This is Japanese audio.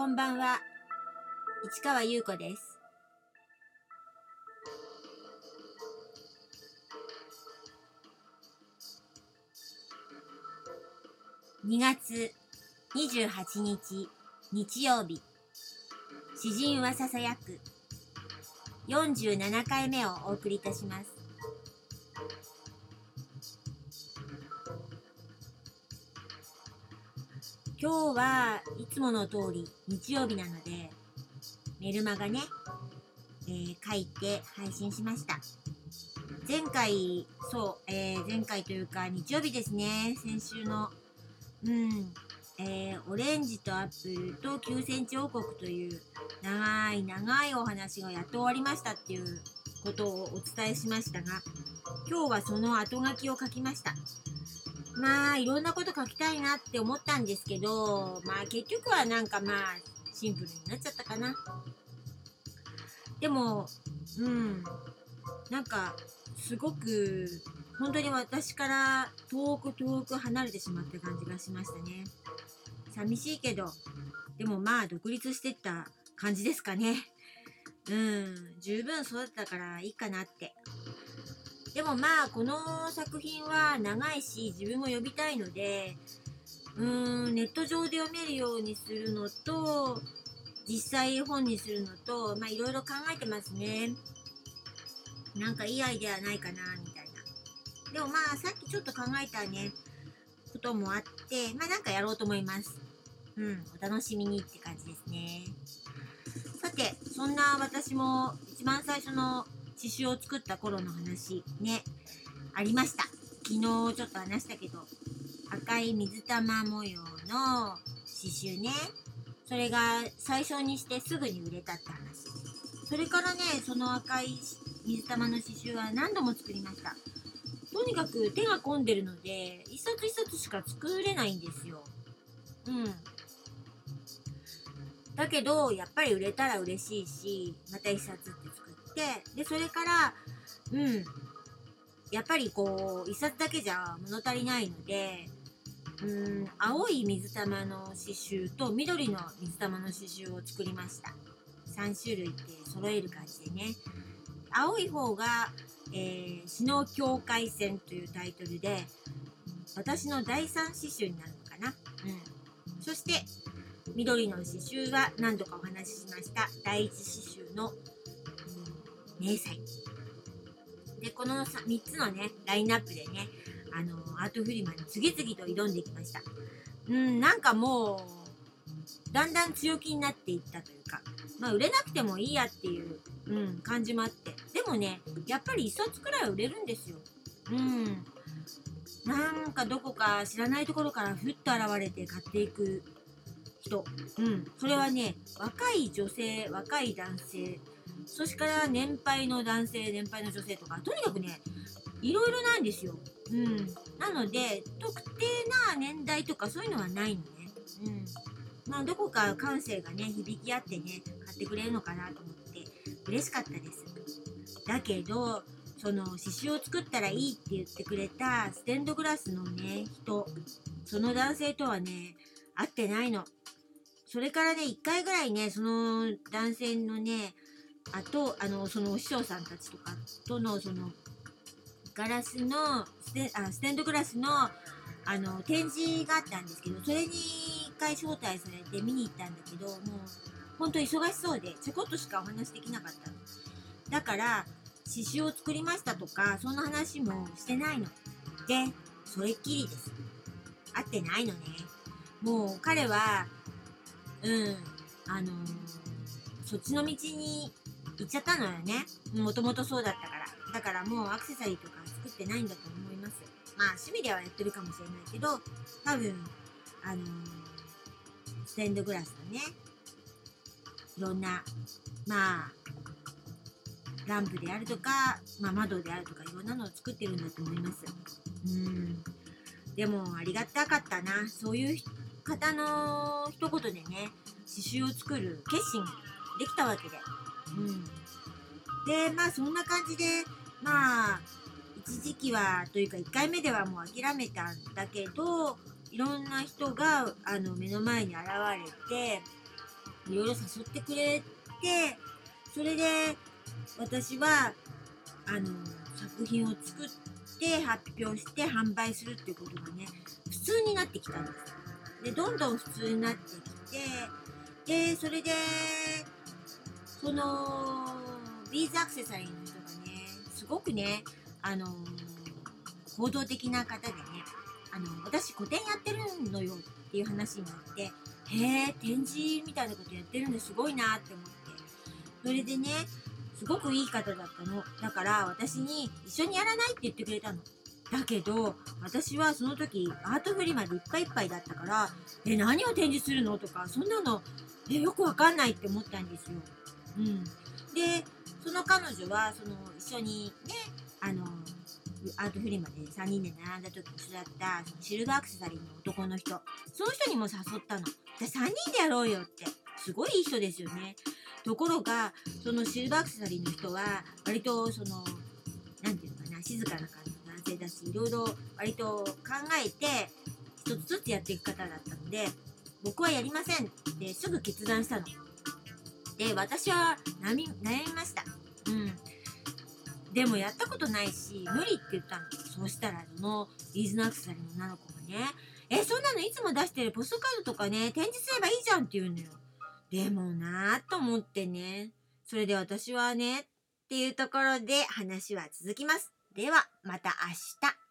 こんばんは。市川優子です。2月28日日曜日詩人はささやく47回目をお送りいたします今日はいつもの通り日曜日なのでメルマガね、えー書いて配信しました。前回そう、えー前回というか日曜日ですね。先週のうんえーオレンジとアップルと9センチ王国という長い長いお話がやっと終わりましたっていうことをお伝えしましたが今日はその後書きを書きました。まあいろんなこと書きたいなって思ったんですけどまあ結局はなんかまあシンプルになっちゃったかな。でもうん。なんかすごく本当に私から遠く遠く離れてしまった感じがしましたね。寂しいけどでもまあ独立してった感じですかね。うん。十分育ったからいいかなって。でもまあこの作品は長いし自分も読みたいのでうーんネット上で読めるようにするのと実際本にするのとまあいろいろ考えてますね。なんかいいアイデアないかなみたいな。でもまあさっきちょっと考えたねこともあってまあなんかやろうと思います。うんお楽しみにって感じですね。さてそんな私も一番最初の刺繍を作った頃の話ねありました。昨日ちょっと話したけど赤い水玉模様の刺繍ね。それが最初にしてすぐに売れたって話。それからねその赤い水玉の刺繍は何度も作りました。とにかく手が込んでるので一冊一冊しか作れないんですよ。うん。だけどやっぱり売れたら嬉しいしまた一冊ってってでそれからうん。やっぱりこう一冊だけじゃ物足りないのでうん青い水玉の刺繍と緑の水玉の刺繍を作りました。3種類って揃える感じでね。青い方が「えー、の境界線」というタイトルで私の第3刺繍になるのかな、うん、そして緑の刺繍は何度かお話ししました。第一刺繍の、うん、明細でこの 3, 3つのねラインナップでねあのアートフリマに次々と挑んできました。うんなんかもうだんだん強気になっていったというかまあ売れなくてもいいやっていう、うん、感じもあって。でもねやっぱり1冊くらいは売れるんですよ。うん。なんかどこか知らないところからふっと現れて買っていく人、うん、それはね若い女性若い男性そしから年配の男性年配の女性とかとにかくねいろいろなんですよ、うん、なので特定な年代とかそういうのはないのね、うん、まあどこか感性がね響き合ってね買ってくれるのかなと思って嬉しかったです。だけどその刺繍を作ったらいいって言ってくれたステンドグラスのね人その男性とはね会ってないの。それからね1回ぐらいねその男性のねあとあのそのお師匠さんたちとかとのそのガラスのステあステンドグラスのあの展示があったんですけどそれに1回招待されて見に行ったんだけどもうほんと忙しそうでちょこっとしかお話できなかったの。だから刺繍を作りましたとかそんな話もしてないの。でそれっきりです。会ってないのね。もう彼はうんあのそっちの道に行っちゃったのよね。もともとそうだったから。だからもうアクセサリーとか作ってないんだと思います。まあ趣味ではやってるかもしれないけど多分あのーステンドグラスのねいろんなまあランプであるとか、まあ、窓であるとかいろんなのを作ってるんだと思います。うん。でもありがたかったな。そういう方の一言でね刺繍を作る決心ができたわけで。うん。でまあそんな感じでまあ一時期はというか1回目ではもう諦めたんだけどいろんな人があの目の前に現れていろいろ誘ってくれてそれで私はあの作品を作って発表して販売するっていうことがね普通になってきたんです。でどんどん普通になってきてでそれでそのビーズアクセサリーの人がねすごくねあの行動的な方でねあの私個展やってるのよっていう話になってへえ展示みたいなことやってるんですごいなって思って。それでねすごくいい方だったの。だから私に一緒にやらないって言ってくれたの。だけど私はその時アートフリマでいっぱいいっぱいだったからえ何を展示するの？とかそんなのえよくわかんないって思ったんですよ。うん、でその彼女はその一緒にねあのアートフリマで3人で並んだ時に一緒だったそのシルバーアクセサリーの男の人その人にも誘ったの。で3人でやろうよってすごいいい人ですよね。ところがそのシルバーアクセサリーの人は割とその何て言うのかな静かな感じの男性だしいろいろ割と考えて一つずつやっていく方だったので僕はやりませんってすぐ決断したの。で私は悩みました。うんでもやったことないし無理って言ったのそうしたらそのリーズナアクセサリーの女の子がね「えそんなのいつも出してるポストカードとかね展示すればいいじゃん」って言うのよでもなぁと思ってね。それで私はね、っていうところで話は続きます。では、また明日。